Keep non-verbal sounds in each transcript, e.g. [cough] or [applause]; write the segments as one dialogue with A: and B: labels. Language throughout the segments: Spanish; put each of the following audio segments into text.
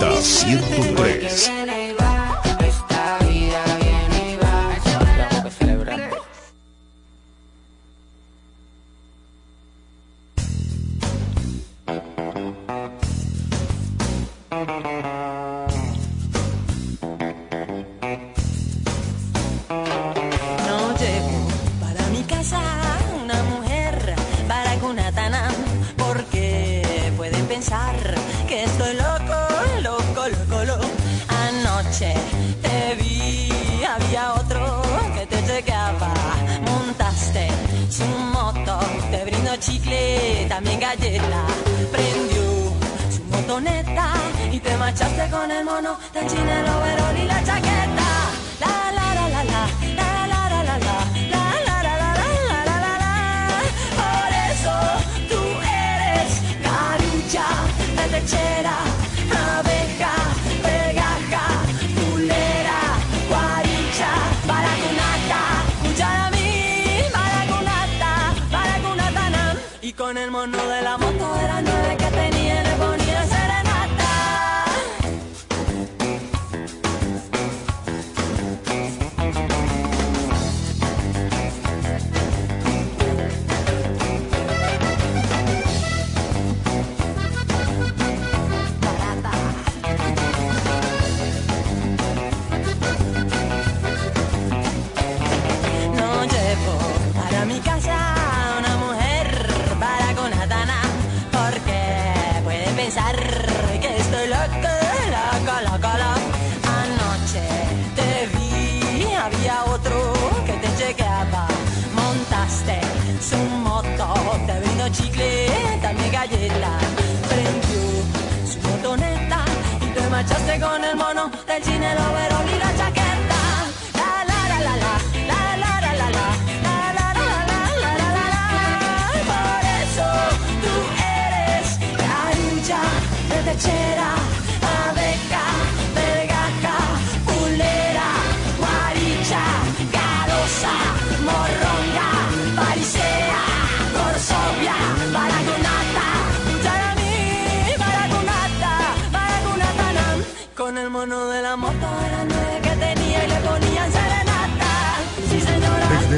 A: da
B: 103.
A: enfermo, no del amor. Con el mono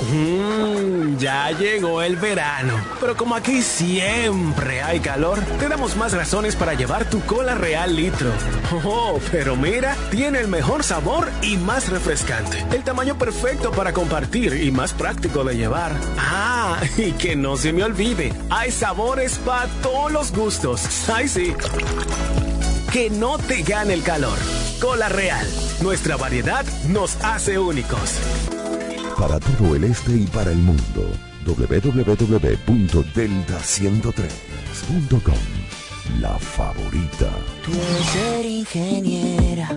C: Mm, ya llegó el verano, pero como aquí siempre hay calor, te damos más razones para llevar tu cola real litro. Oh, pero mira, tiene el mejor sabor y más refrescante. El tamaño perfecto para compartir y más práctico de llevar. Ah, [laughs] y que no se me olvide, hay sabores para todos los gustos. Ay, sí. Que no te gane el calor. Cola real, nuestra variedad nos hace únicos.
D: Para todo el este y para el mundo, www.delta103.com. La favorita.
A: Debes ser ingeniera.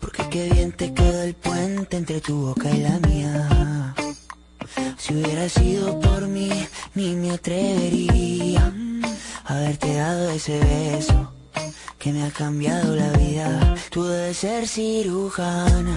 A: Porque qué bien te quedó el puente entre tu boca y la mía. Si hubiera sido por mí, ni me atrevería a haberte dado ese beso que me ha cambiado la vida. Tú debes ser cirujana.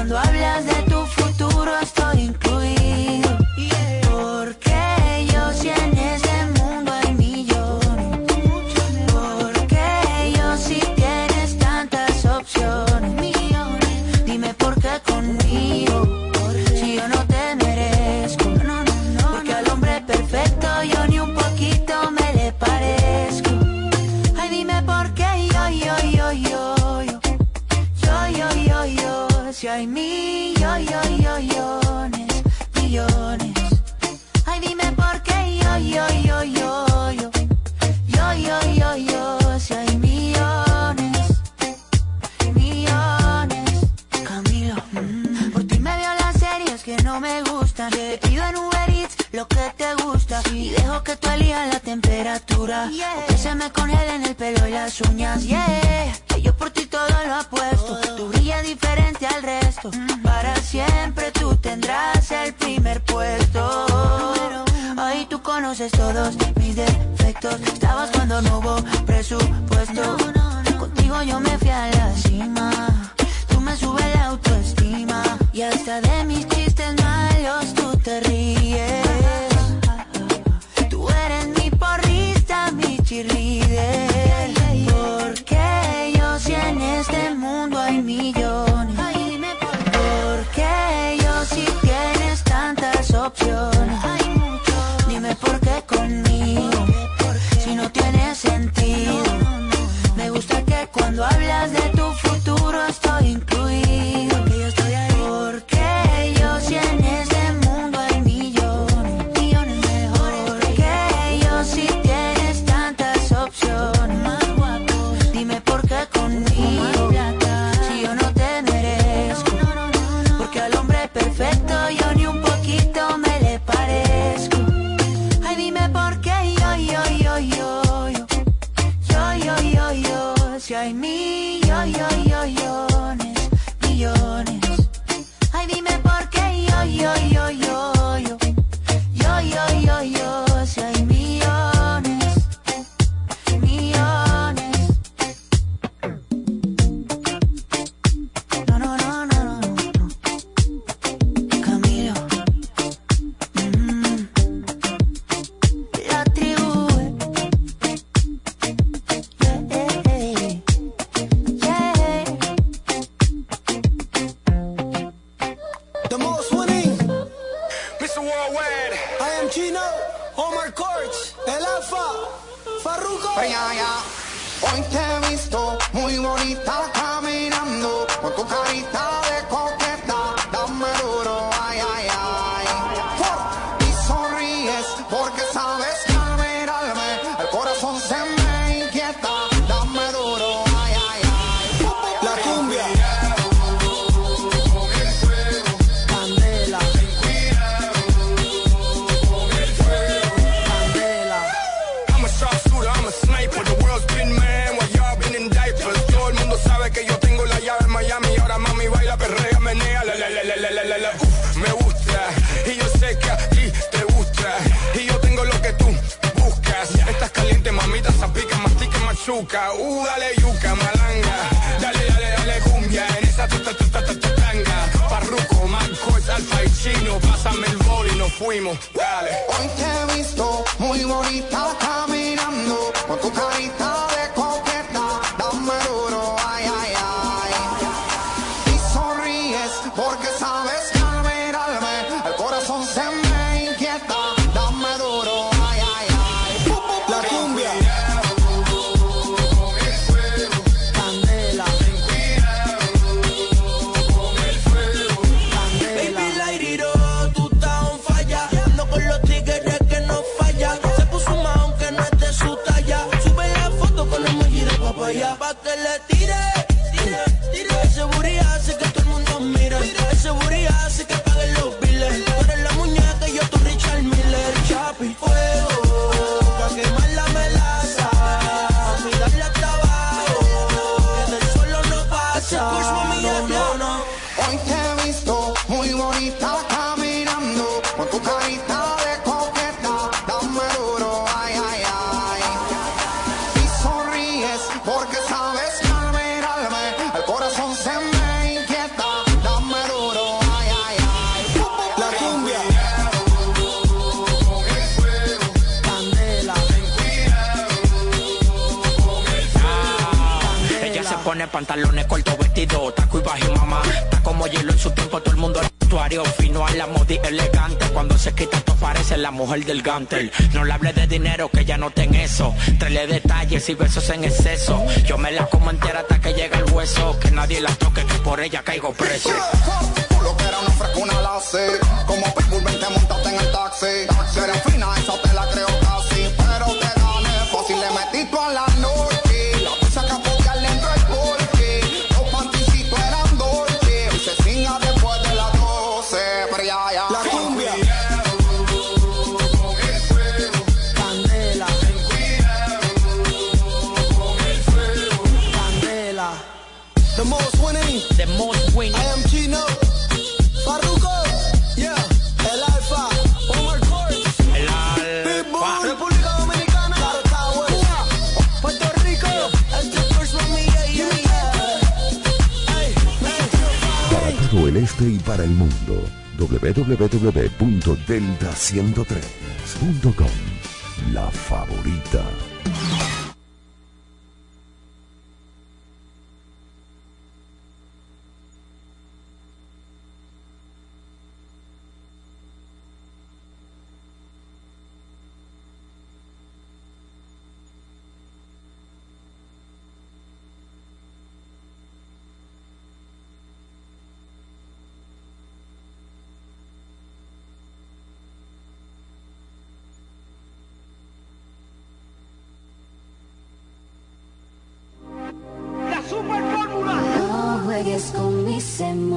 A: cuando hablas de
E: pantalones cortos, vestido, taco y bajo mamá. Está como hielo en su tiempo, todo el mundo actuario fino a la modi elegante. Cuando se quita, esto parece la mujer del gantel. No le hable de dinero, que ya no ten eso. Trele detalles y besos en exceso. Yo me la como entera hasta que llega el hueso. Que nadie la toque, que por ella caigo preso.
F: Lo que era una frescuna la sé. Como Pitbull, vente montate en el taxi. Que eres fina, esa te la creo casi. Pero te gané fácil, le metí a la noche.
G: Para el mundo, www.delta103.com. La favorita.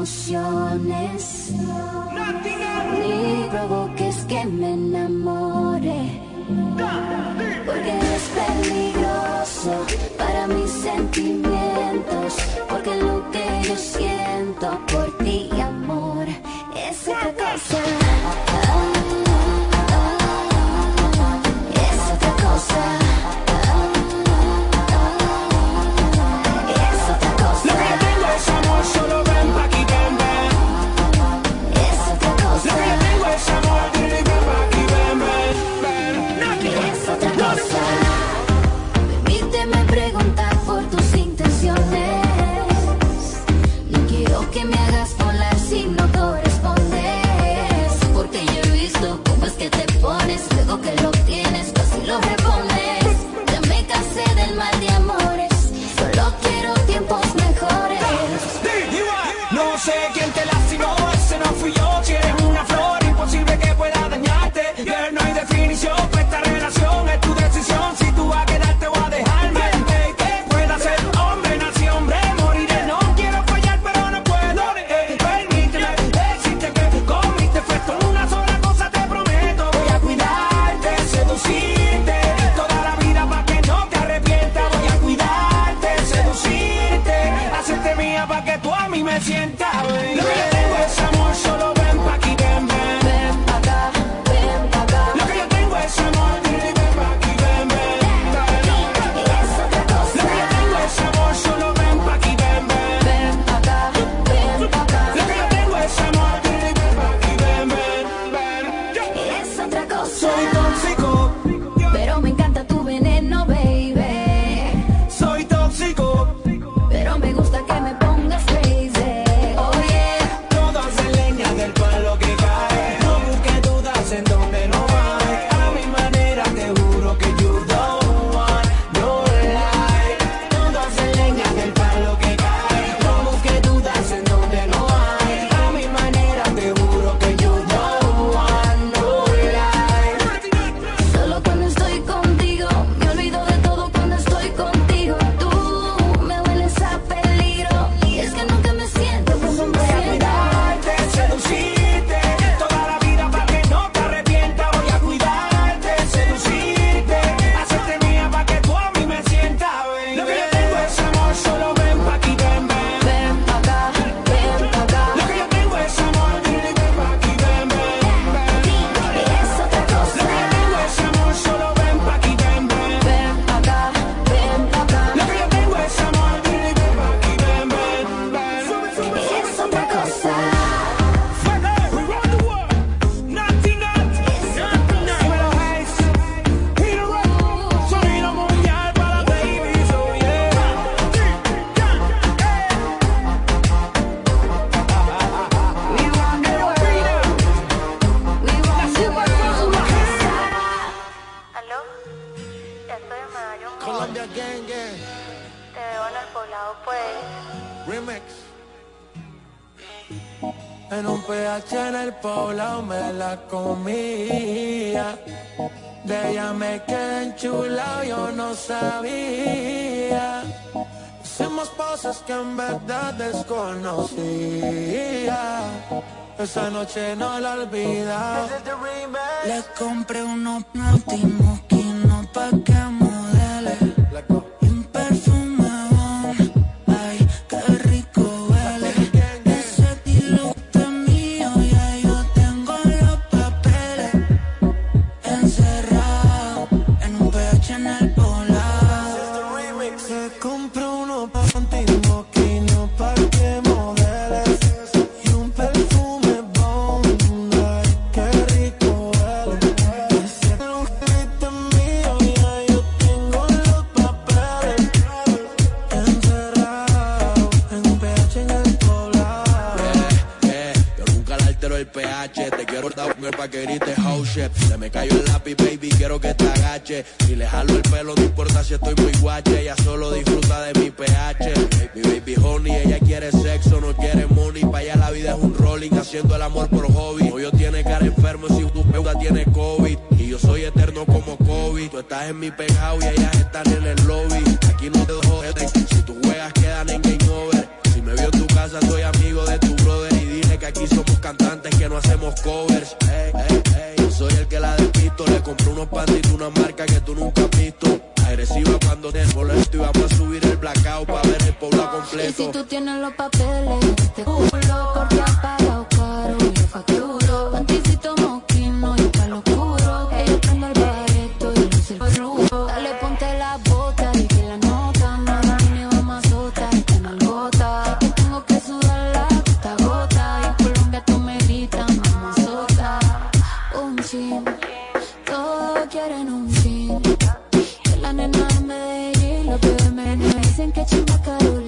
H: emociones. me
I: la comía. De ella me quedé enchulado, yo no sabía. Hicimos cosas que en verdad desconocía. Esa noche no la olvida.
J: Le compré unos últimos que
F: no pa'
J: fin. Todo quieren un fin. Que la nena de Medellín, lo que me dicen que chimba
I: Carolina.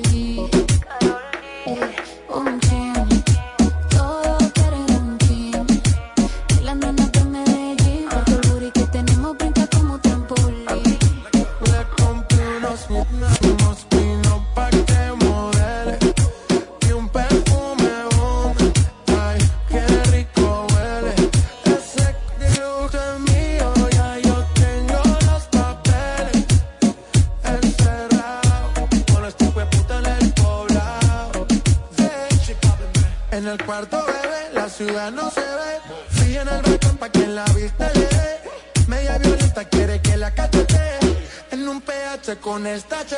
I: con esta
K: ch-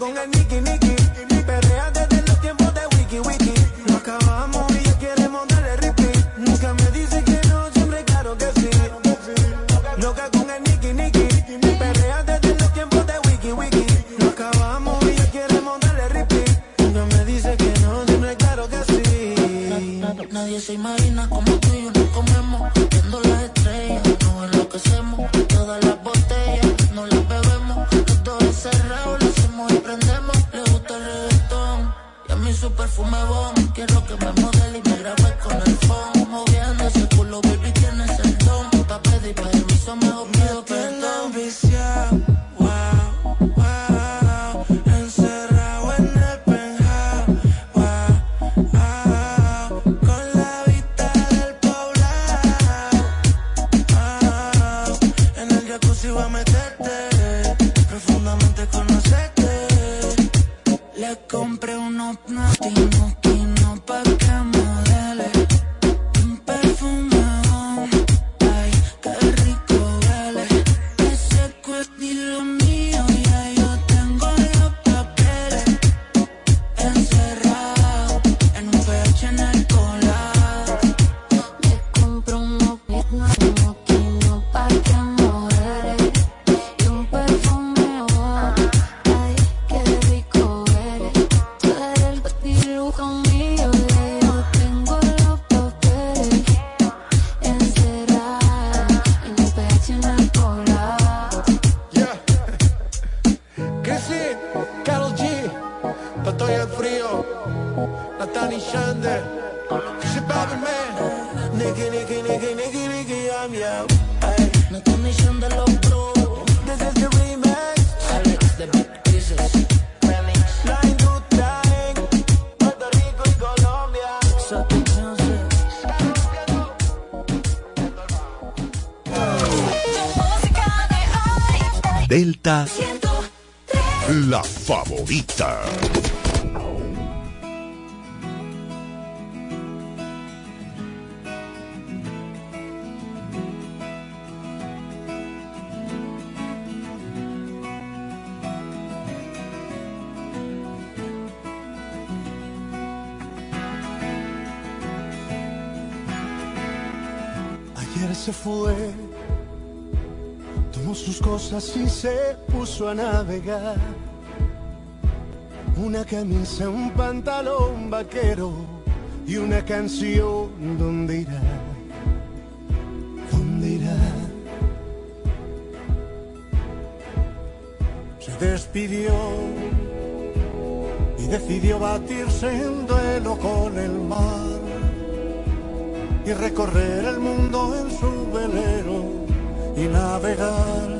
K: con el La
G: favorita.
L: Y se puso a navegar. Una camisa, un pantalón vaquero y una canción. ¿Dónde irá? ¿Dónde irá? Se despidió y decidió batirse en duelo con el mar y recorrer el mundo en su velero y navegar,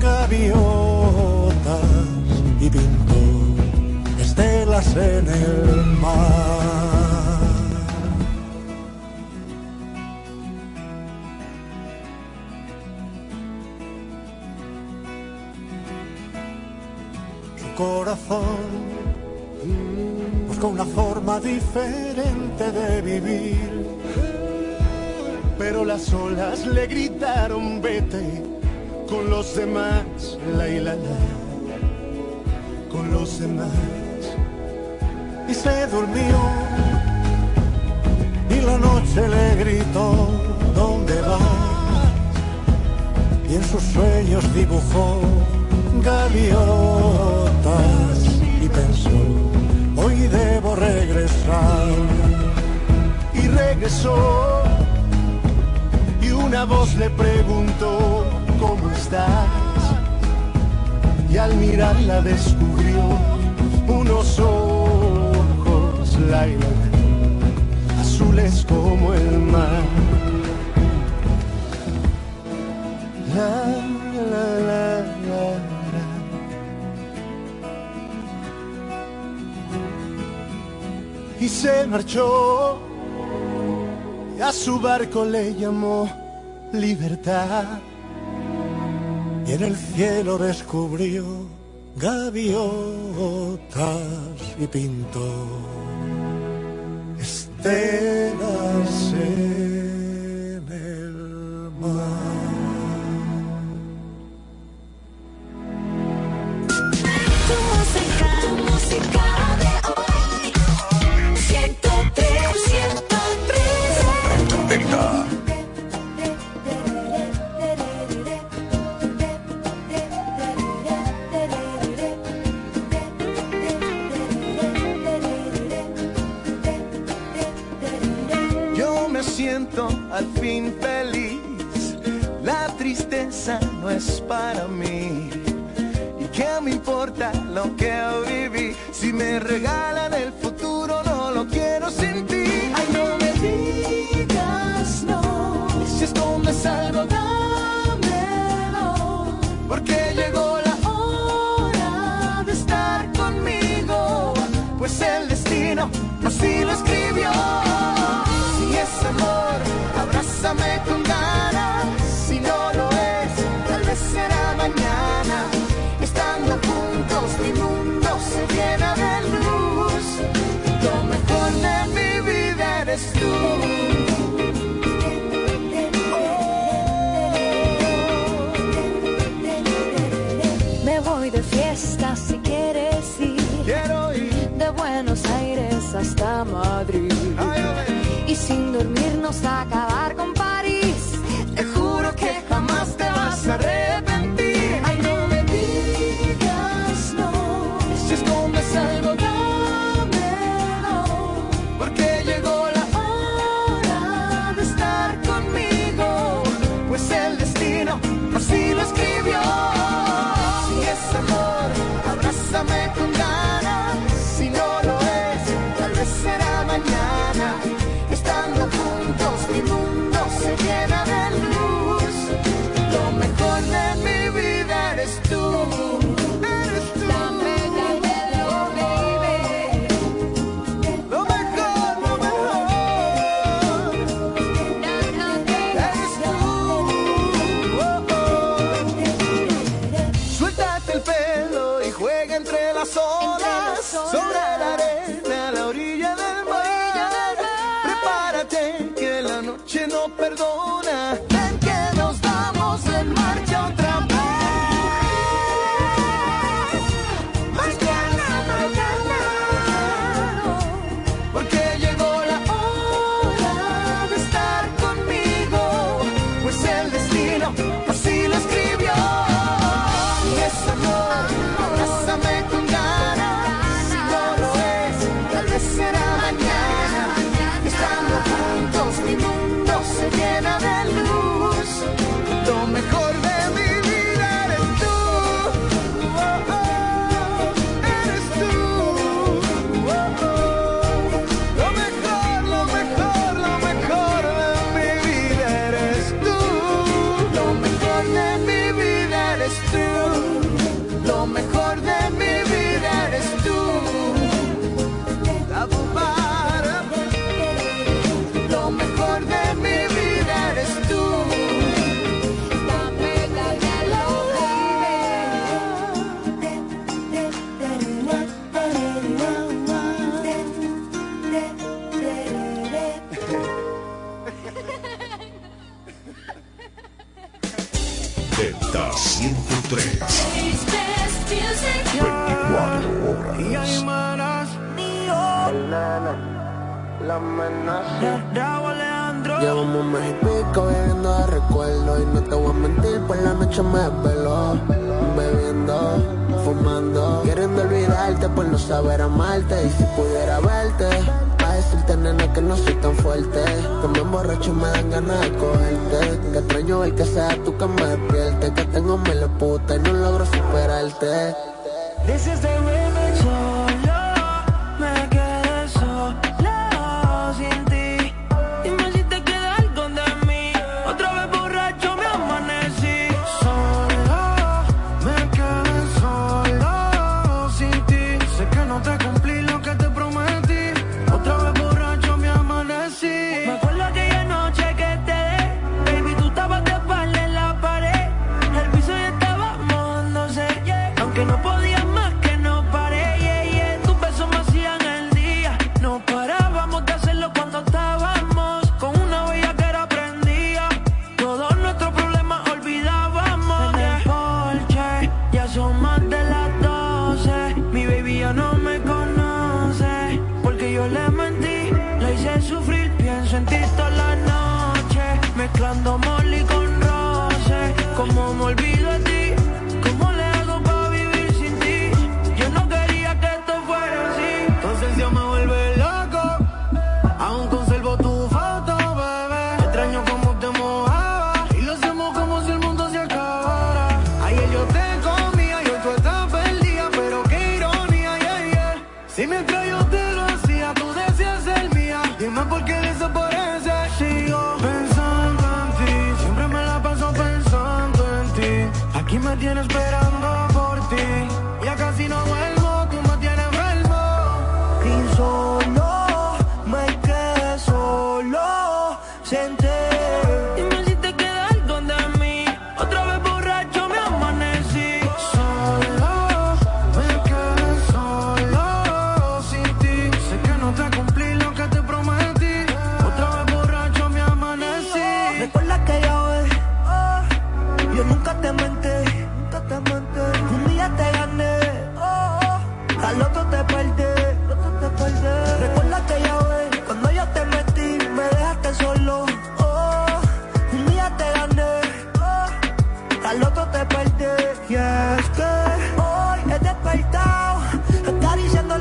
L: gaviotas y pintó estelas en el mar. Su corazón buscó una forma diferente de vivir. Pero las olas le gritaron vete con los demás, la y la la, con los demás. Y se durmió y la noche le gritó, ¿dónde vas? Y en sus sueños dibujó gaviotas y pensó, hoy debo regresar. Y regresó y una voz le preguntó, ¿cómo estás? Y al mirarla descubrió unos ojos, la, la, la, azules como el mar. La, la, la. Y se marchó y a su barco le llamó libertad y en el cielo descubrió gaviotas y pintó estelas la tristeza no es para mí. ¿Y qué me importa lo que viví? Si me regalan el futuro, no lo quiero sin ti. Ay, no me digas no. Si escondes algo, dámelo. Porque llegó sin dormir nos
M: saca. recuerdo y no te voy a mentir, por la noche me desvelo Bebiendo, fumando, queriendo olvidarte por no saber amarte Y si pudiera verte, a decirte nena que no soy tan fuerte Que me emborracho me dan ganas de cogerte Que extraño el que sea tú que me despierte Que tengo mil puta y no logro superarte.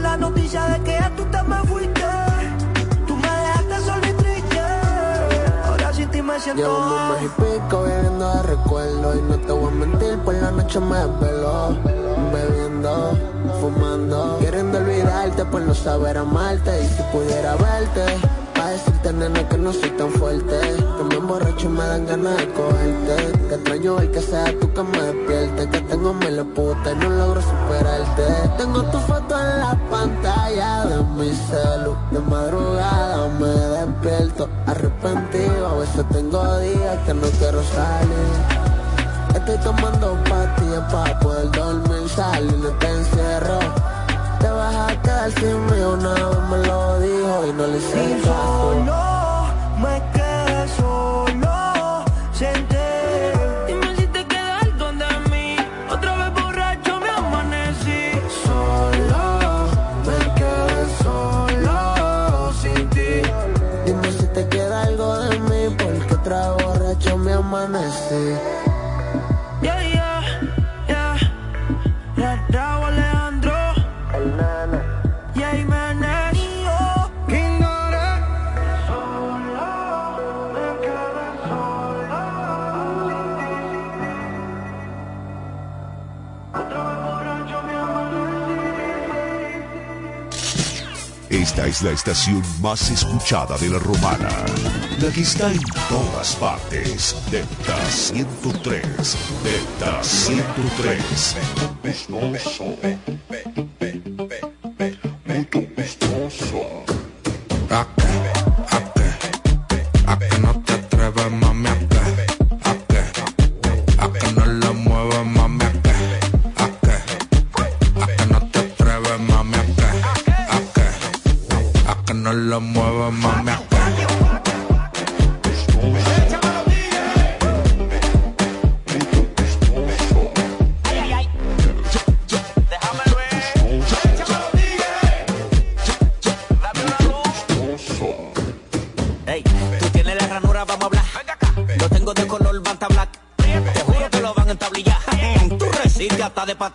L: la noticia de que ya tú te me fuiste. Tú me dejaste solo y triste. Ahora sin ti me siento.
M: Llevo un mes y pico viviendo de recuerdo. Y no te voy a mentir, por la noche me desveló. Bebiendo, fumando. Queriendo olvidarte, por no saber amarte. Y si pudiera verte Pa' decirte, nena, que no soy tan fuerte. Que me emborracho y me dan ganas de cogerte. Que extraño y que sea tú que me despierte Que tengo mil puta y no logro superarte. Tengo tu foto en la pantalla de mi celu. De madrugada me despierto arrepentido. A veces tengo días que no quiero salir. Estoy tomando pastillas para poder dormir. Salir no te encierro
N: te vas a quedar sin mí. Una vez me lo dijo y no le hice caso.
I: No me quedé solo, senté.
L: Dime si te queda algo de mí. Otra vez borracho me amanecí.
N: Solo, me quedé solo sin ti. Dime si te queda algo de mí, porque otra vez borracho me amanecí.
G: Es la estación más escuchada de la romana. La que está en todas partes. Delta 103. Delta 103.
O: ¿A qué? ¿A qué? ¿A que no te atreves, mami? ¿A qué? ¿A qué? ¿A que no la mueves, mami?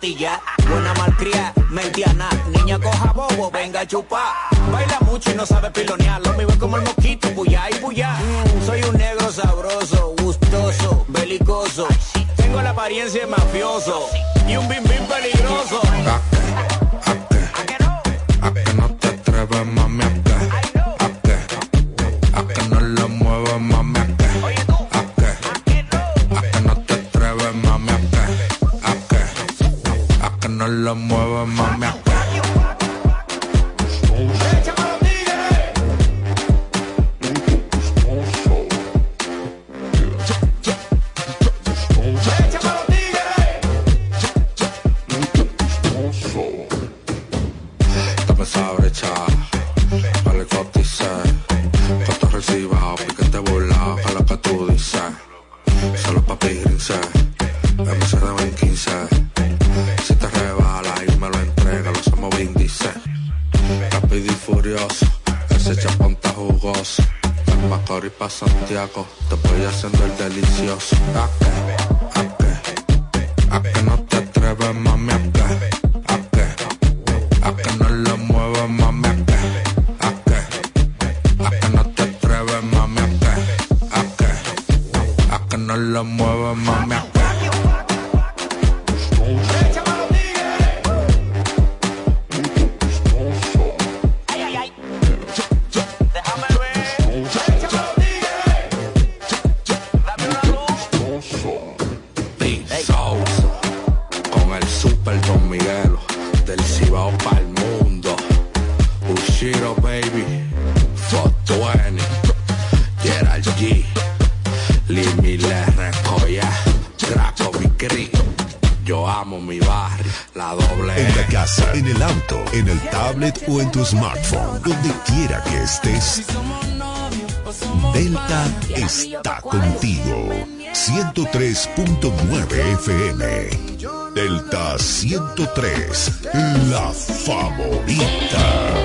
E: Buena malcria, mentiana. Niña coja bobo, venga a chupar. Baila mucho y no sabe
G: smartphone, donde quiera que estés. Delta está contigo. 103.9 FM. Delta 103, la favorita.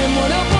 H: Me muero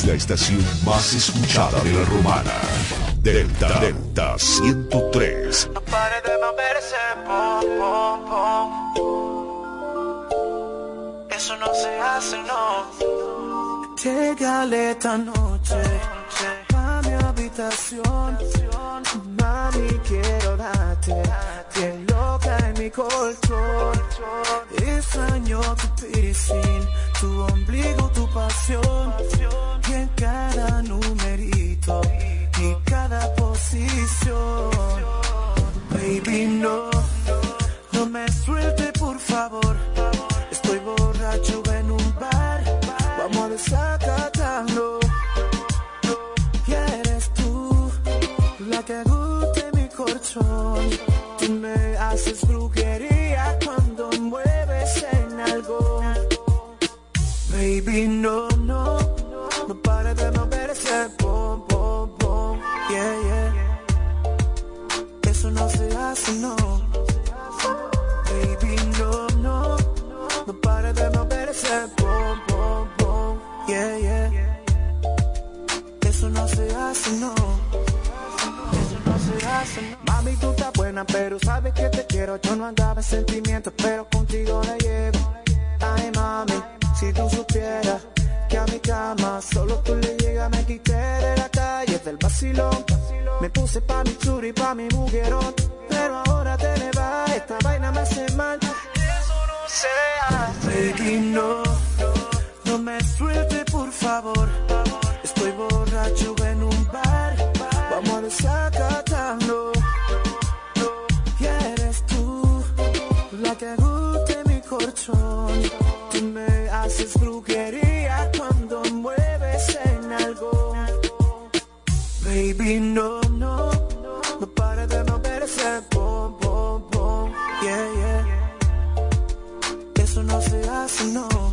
G: es la estación más escuchada de la romana. Delta Delta 103.
K: No pare de moverse, pom, pom, pom. Eso no se hace, no. Llegale esta noche Mami, quiero darte. Bien loca en mi colchón. Extraño tu piercing, tu ombligo, tu pasión. Y en cada numerito y cada posición. Baby, no, no me suelte por favor. Estoy borracho en un bar, vamos a desacatarlo. Que guste mi colchón. Tú me haces brujería cuando mueves en algo. Baby, no, no, no pare de moverse, pom, pom, pom, yeah, yeah. Eso no se hace, no. Pero sabes que te quiero. Yo no andaba en sentimientos, pero contigo la llevo. Ay, mami, si tú supieras que a mi cama solo tú le llegas, me quité de la calle, del vacilón. Me puse pa' mi churi, pa' mi mujerón. Pero ahora te me va, esta vaina me hace mal. Eso no se hace. Baby, no, no me suelte, por favor. Estoy borracho haces brujería cuando mueves en algo. Baby, no, no, no pare de moverse, pom, pom, pom, yeah, yeah. Eso no se hace, no.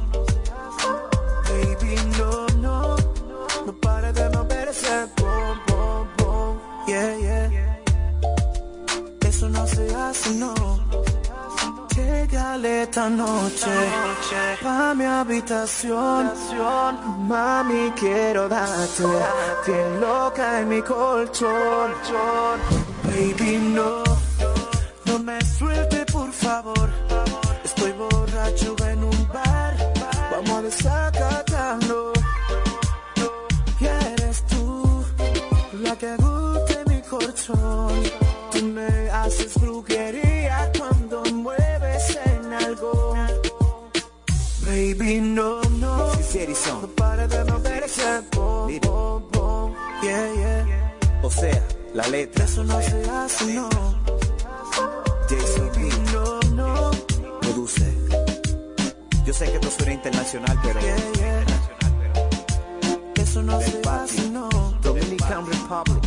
K: Esta noche a mi habitación. Mami, quiero darte bien loca en mi colchón. Baby, no, no me suelte, por favor. Estoy borracho en un bar. Vamos a desacatarlo. Y eres tú la que guste mi colchón. Tú me haces brujería Baby, no, no. No pare de moverse, pom, pom, pom. Yeah, yeah.
P: O sea, la letra.
K: Eso no se hace, no.
P: Jason
K: Baby, no, no.
P: produce. Yo sé que esto suena internacional, pero
K: Yeah, yeah. Eso no se hace, no.
P: Dominican Republic.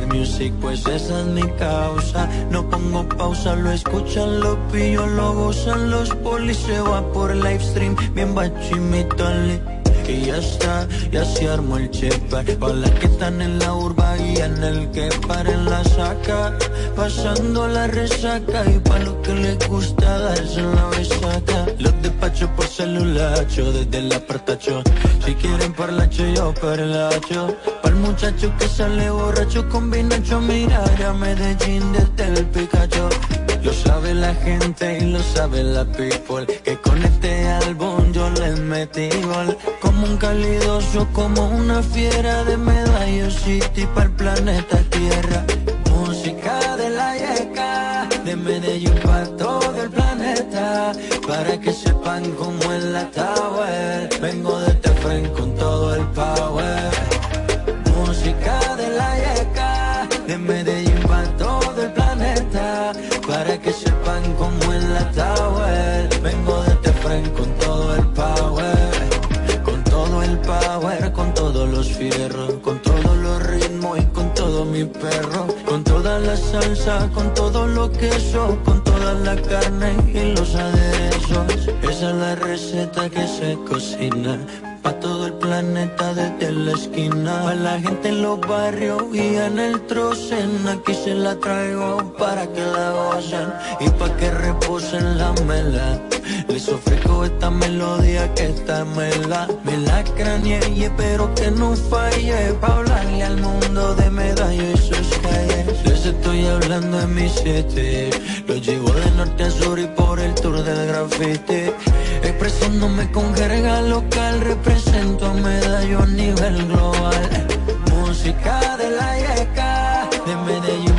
Q: Music pues esa es mi causa. No pongo pausa, lo escuchan, lo pillo, lo gozan los polis. Se va por live stream, bien bachimito y ya está, ya se armó el chepa. Para las que están en la urba y en el que paren la saca. Pasando la resaca. Y para los que les gusta darse la besaca Los despacho por celulacho desde el apartacho. Si quieren parlacho yo parlacho Para el muchacho que sale borracho con vinacho Mirar a Medellín desde el Pikachu lo sabe la gente y lo sabe la people. Que con este álbum yo les metí gol Como un calidoso, como una fiera de Medallo City para el planeta Tierra. Música de la yeca De Medellín para todo el planeta Para que sepan cómo es la tower. Vengo de Tefren con todo el power Con toda la salsa, con todo lo queso Con toda la carne y los aderezos. Esa es la receta que se cocina Pa' todo el planeta desde la esquina. Pa' la gente en los barrios y en el trocen Aquí se la traigo para que la gocen Y pa' que reposen la mela. Les ofrezco esta melodía que está mela Me la craneé y espero que no falle Pa' hablarle al mundo hablando en mi city. Los llevo de norte a sur y por el tour del graffiti. Expresándome con jerga local Represento a medallo a nivel global. Música de la yeca De Medellín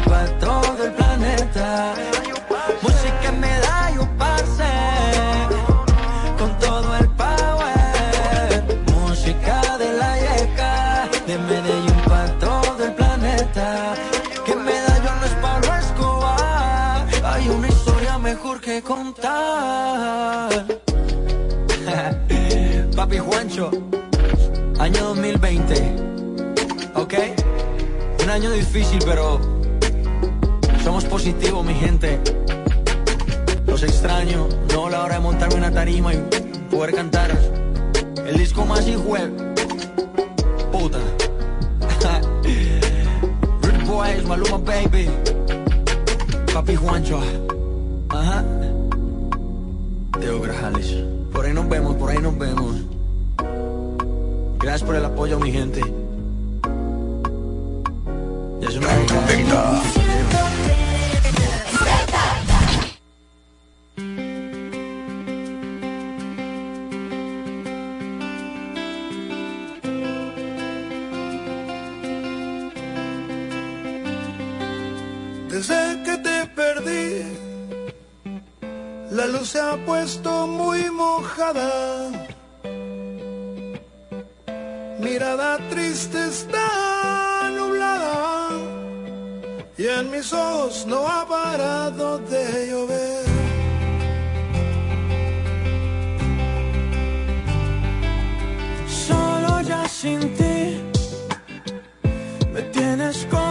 Q: Papi Juancho, año 2020, ¿ok? Un año difícil, pero somos positivos, mi gente. Los extraño, no la hora de montarme una tarima y poder cantar el disco más hijo puta. [laughs] Rude Boys, Maluma Baby, Papi Juancho, ajá. Teo Grajales. Por ahí nos vemos, por ahí nos vemos. Gracias por el apoyo, mi gente. Ya es una
L: tienes como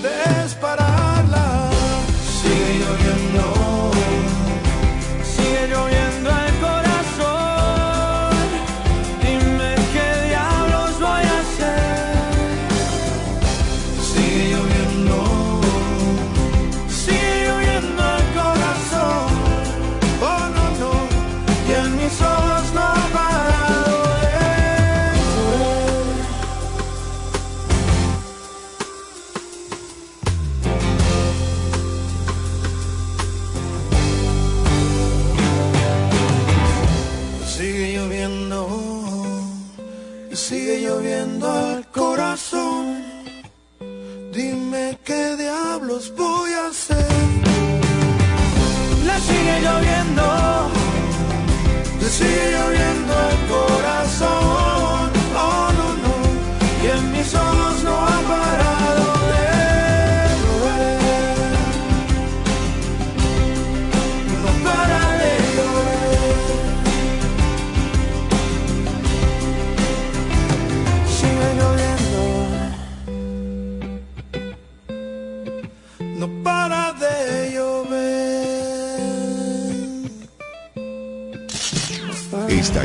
L: puedes pararla.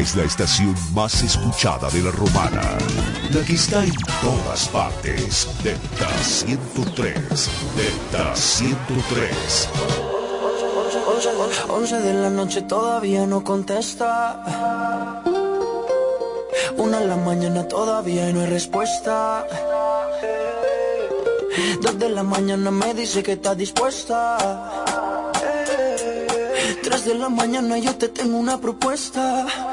G: Es la estación más escuchada de la romana. La que está en todas partes. Delta 103. Delta 103.
Q: 11 de la noche todavía no contesta. Una de la mañana todavía no hay respuesta. Dos de la mañana me dice que está dispuesta. Tres de la mañana yo te tengo una propuesta.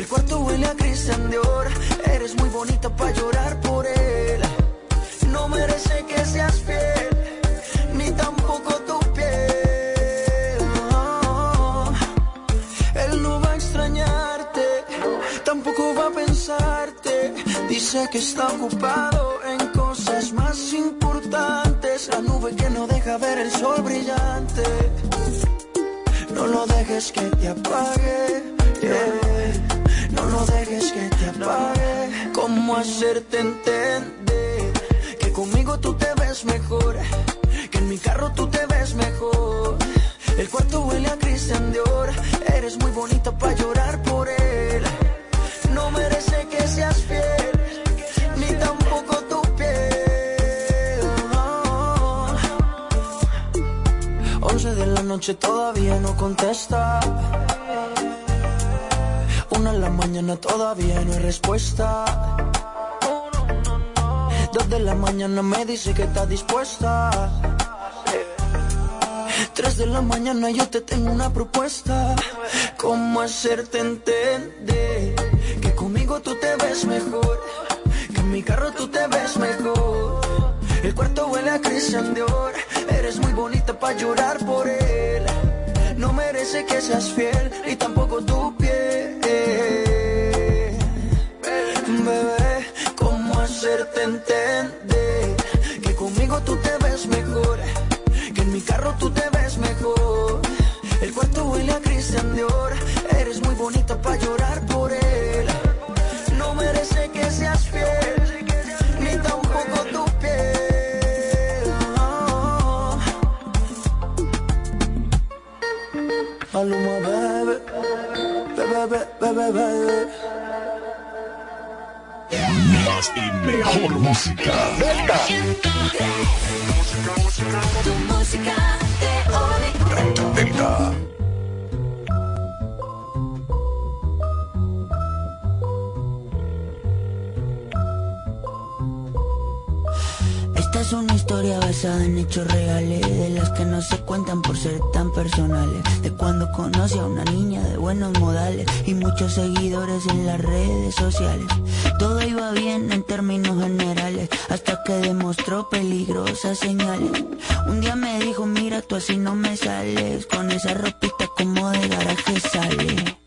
Q: El cuarto huele a Christian Dior. Eres muy bonita para llorar por él. No merece que seas fiel, ni tampoco tu piel. No. Él no va a extrañarte, tampoco va a pensarte. Dice que está ocupado en cosas más importantes. La nube que no deja ver el sol brillante. No lo dejes que te apague. yeah. No lo dejes que te apague. ¿Cómo hacerte entender que conmigo tú te ves mejor? Que en mi carro tú te ves mejor. El cuarto huele a Christian Dior. Eres muy bonita para llorar por él. No merece que seas fiel, ni tampoco tu piel. 11 de la noche todavía no contesta. Una en la mañana todavía no hay respuesta. Dos de la mañana me dice que está dispuesta. Tres de la mañana yo te tengo una propuesta. ¿Cómo hacerte entender que conmigo tú te ves mejor? Que en mi carro tú te ves mejor. El cuarto huele a Christian Dior. Eres muy bonita para llorar por él. No merece que seas fiel, ni tampoco tu piel. Bebé, ¿cómo hacer hacerte entender que conmigo tú te ves mejor, que en mi carro tú te ves mejor. El cuarto huele a Christian Dior, eres muy bonita para llorar por él.
G: Más y mejor música.
H: Tu música de hoy.
G: Delta.
A: Esta es una historia basada en hechos reales, de las que no se cuentan por ser tan personales. De cuando conocí a una niña de buenos modales y muchos seguidores en las redes sociales. Todo iba bien en términos generales, hasta que demostró peligrosas señales. Un día me dijo, mira, tú así no me sales, con esa ropita como de garaje sale.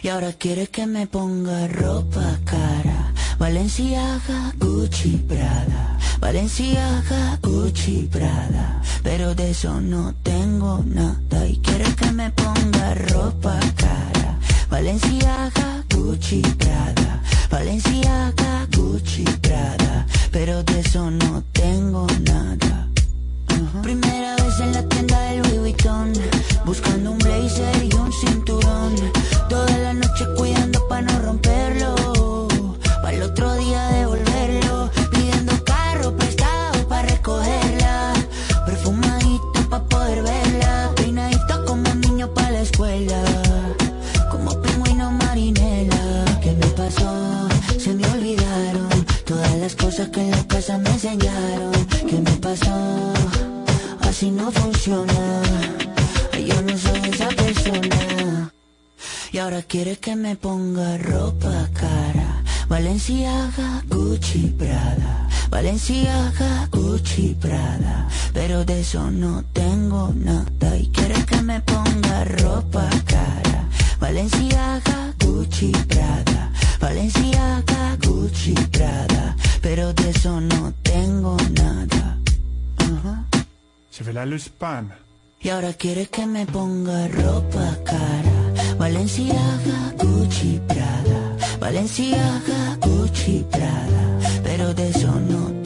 A: Y ahora quiere que me ponga ropa cara. Valenciaga, Gucci, Prada. Valenciaga, Gucci, Prada. Pero de eso no tengo nada. Y quiere que me ponga ropa cara. Valenciaga, Gucci, Prada. Valenciaga, Gucci, Prada. Pero de eso no tengo nada. Primera vez en la tienda del Louis Vuitton Buscando un blazer y un cinturón Toda la noche cuidando para no romperlo que en la casa me enseñaron. ¿Qué me pasó? Así no funciona. Yo no soy esa persona. Y ahora quiere que me ponga ropa cara. Valenciaga, Gucci, Prada. Valenciaga, Gucci, Prada. Pero de eso no tengo nada. Y quiere que me ponga ropa cara. Valenciaga, Gucci, Prada Valenciaga, Gucci, Prada Pero de eso no tengo nada
R: Je vais la pan.
A: Y ahora quiere que me ponga ropa cara. Valenciaga, Gucci, Prada. Valenciaga, Gucci, Prada. Pero de eso no tengo